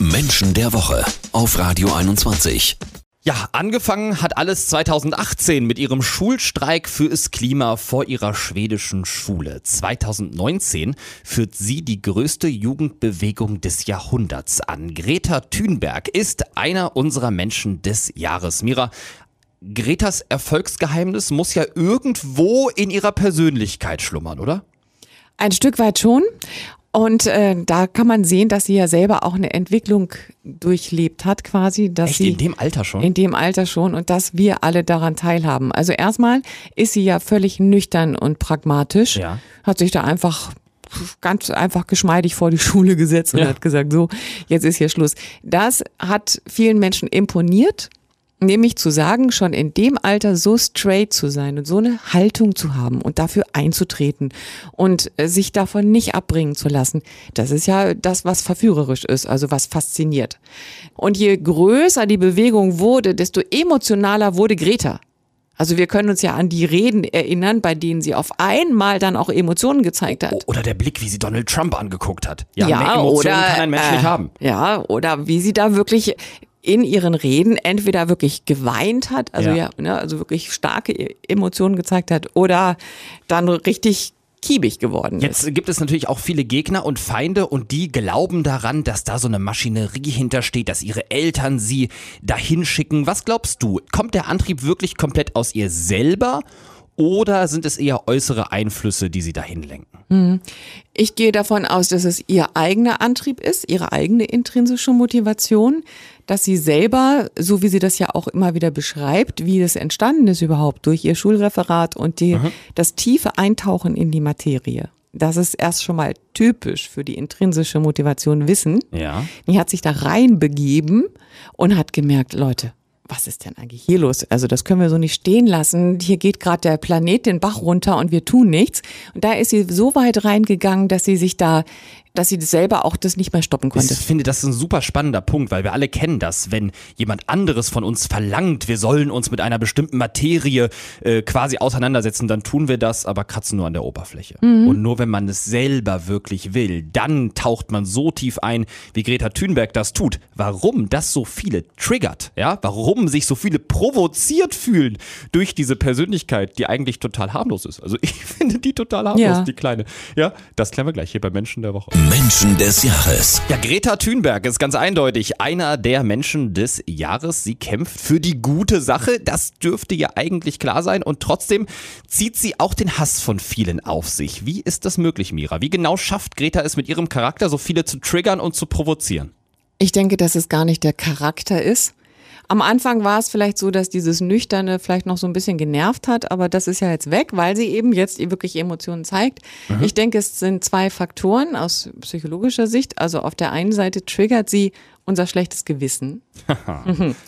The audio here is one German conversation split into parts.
Menschen der Woche auf Radio 21. Ja, angefangen hat alles 2018 mit ihrem Schulstreik fürs Klima vor ihrer schwedischen Schule. 2019 führt sie die größte Jugendbewegung des Jahrhunderts an. Greta Thunberg ist einer unserer Menschen des Jahres. Mira, Gretas Erfolgsgeheimnis muss ja irgendwo in ihrer Persönlichkeit schlummern, oder? Ein Stück weit schon. Und äh, da kann man sehen, dass sie ja selber auch eine Entwicklung durchlebt hat, quasi. Dass Echt sie in dem Alter schon? In dem Alter schon und dass wir alle daran teilhaben. Also erstmal ist sie ja völlig nüchtern und pragmatisch. Ja. Hat sich da einfach ganz einfach geschmeidig vor die Schule gesetzt und Ja. hat gesagt, so, jetzt ist hier Schluss. Das hat vielen Menschen imponiert. Nämlich zu sagen, schon in dem Alter so straight zu sein und so eine Haltung zu haben und dafür einzutreten und äh, sich davon nicht abbringen zu lassen, das ist ja das, was verführerisch ist, also was fasziniert. Und je größer die Bewegung wurde, desto emotionaler wurde Greta. Also wir können uns ja an die Reden erinnern, bei denen sie auf einmal dann auch Emotionen gezeigt hat. Oder der Blick, wie sie Donald Trump angeguckt hat. Ja, Ja, mehr Emotionen oder, kann ein Mensch äh, nicht haben. Ja, oder wie sie da wirklich in ihren Reden entweder wirklich geweint hat, also Ja. ja, ne, also wirklich starke E- Emotionen gezeigt hat, oder dann richtig kiebig geworden ist. Jetzt gibt es natürlich auch viele Gegner und Feinde und die glauben daran, dass da so eine Maschinerie hintersteht, dass ihre Eltern sie dahin schicken. Was glaubst du? Kommt der Antrieb wirklich komplett aus ihr selber oder sind es eher äußere Einflüsse, die sie dahin lenken? Ich gehe davon aus, dass es ihr eigener Antrieb ist, ihre eigene intrinsische Motivation, dass sie selber, so wie sie das ja auch immer wieder beschreibt, wie es entstanden ist überhaupt durch ihr Schulreferat und die, das tiefe Eintauchen in die Materie. Das ist erst schon mal typisch für die intrinsische Motivation Wissen. Ja. Die hat sich da reinbegeben und hat gemerkt, Leute, was ist denn eigentlich hier los? Also das können wir so nicht stehen lassen. Hier geht gerade der Planet den Bach runter und wir tun nichts. Und da ist sie so weit reingegangen, dass sie sich da, dass sie selber auch das nicht mehr stoppen konnte. Ich finde, das ist ein super spannender Punkt, weil wir alle kennen das, wenn jemand anderes von uns verlangt, wir sollen uns mit einer bestimmten Materie äh, quasi auseinandersetzen, dann tun wir das, aber kratzen nur an der Oberfläche. Und nur wenn man es selber wirklich will, dann taucht man so tief ein, wie Greta Thunberg das tut. Warum das so viele triggert, ja? Warum sich so viele provoziert fühlen durch diese Persönlichkeit, die eigentlich total harmlos ist. Also ich finde die total harmlos, Ja. die kleine. Ja, das klären wir gleich hier bei Menschen der Woche. Menschen des Jahres. Ja, Greta Thunberg ist ganz eindeutig einer der Menschen des Jahres. Sie kämpft für die gute Sache. Das dürfte ja eigentlich klar sein. Und trotzdem zieht sie auch den Hass von vielen auf sich. Wie ist das möglich, Mira? Wie genau schafft Greta es mit ihrem Charakter, so viele zu triggern und zu provozieren? Ich denke, dass es gar nicht der Charakter ist. Am Anfang war es vielleicht so, dass dieses Nüchterne vielleicht noch so ein bisschen genervt hat, aber das ist ja jetzt weg, weil sie eben jetzt ihr wirklich Emotionen zeigt. Ich denke, es sind zwei Faktoren aus psychologischer Sicht. Also auf der einen Seite triggert sie unser schlechtes Gewissen.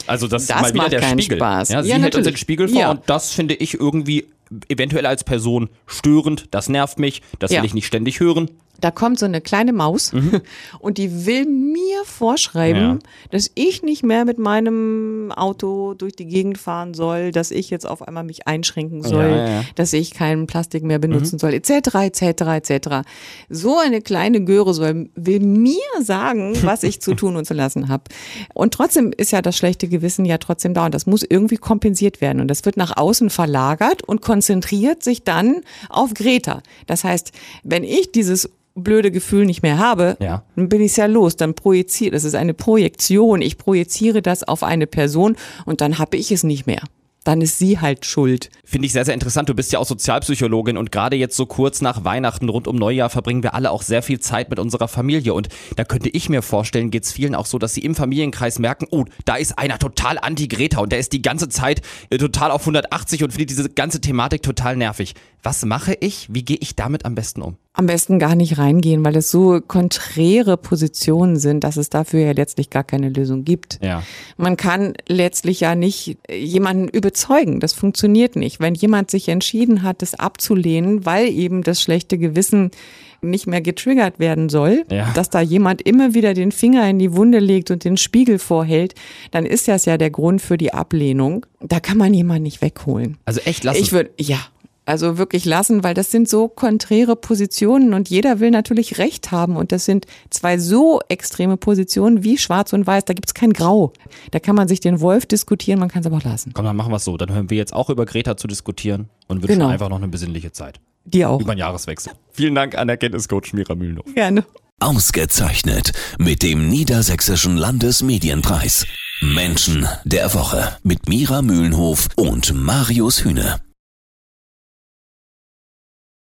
Also das, Das ist mal wieder macht der Spiegel. Spaß. Ja, sie Ja, hält uns den. Spiegel vor Ja. und das finde ich irgendwie eventuell als Person störend. Das nervt mich. Das Ja. will ich nicht ständig hören. Da kommt so eine kleine Maus und die will mir vorschreiben, Ja. dass ich nicht mehr mit meinem Auto durch die Gegend fahren soll, dass ich jetzt auf einmal mich einschränken soll, Ja, ja. dass ich keinen Plastik mehr benutzen soll, etc., etc., etc. So eine kleine Göre soll, will mir sagen, was ich zu tun und zu lassen habe. Und trotzdem ist ja das schlechte Gewissen ja trotzdem da und das muss irgendwie kompensiert werden und das wird nach außen verlagert und konzentriert sich dann auf Greta. Das heißt, wenn ich dieses blöde Gefühl nicht mehr habe, Ja. dann bin ich ja los, dann projiziere, das ist eine Projektion, ich projiziere das auf eine Person und dann habe ich es nicht mehr. Dann ist sie halt schuld. Finde ich sehr, sehr interessant. Du bist ja auch Sozialpsychologin und gerade jetzt so kurz nach Weihnachten, rund um Neujahr, verbringen wir alle auch sehr viel Zeit mit unserer Familie. Und da könnte ich mir vorstellen, geht es vielen auch so, dass sie im Familienkreis merken, oh, da ist einer total anti-Greta und der ist die ganze Zeit äh, total auf 180 und findet diese ganze Thematik total nervig. Was mache ich? Wie gehe ich damit am besten um? Am besten gar nicht reingehen, weil es so konträre Positionen sind, dass es dafür ja letztlich gar keine Lösung gibt. Ja. Man kann letztlich ja nicht jemanden überzeugen. Das funktioniert nicht. Wenn jemand sich entschieden hat, das abzulehnen, weil eben das schlechte Gewissen nicht mehr getriggert werden soll, Ja. dass da jemand immer wieder den Finger in die Wunde legt und den Spiegel vorhält, dann ist das ja der Grund für die Ablehnung. Da kann man jemanden nicht wegholen. Also echt lassen. Ich würde, ja. Also wirklich lassen, weil das sind so konträre Positionen und jeder will natürlich Recht haben. Und das sind zwei so extreme Positionen wie Schwarz und Weiß. Da gibt es kein Grau. Da kann man sich den Wolf diskutieren, man kann es aber auch lassen. Komm, dann machen wir es so. Dann hören wir jetzt auch über Greta zu diskutieren und wünschen Genau. einfach noch eine besinnliche Zeit. Dir auch. Über den Jahreswechsel. Vielen Dank an Erkenntniscoach Mira Mühlenhof. Gerne. Ausgezeichnet mit dem Niedersächsischen Landesmedienpreis. Menschen der Woche mit Mira Mühlenhof und Marius Hühne.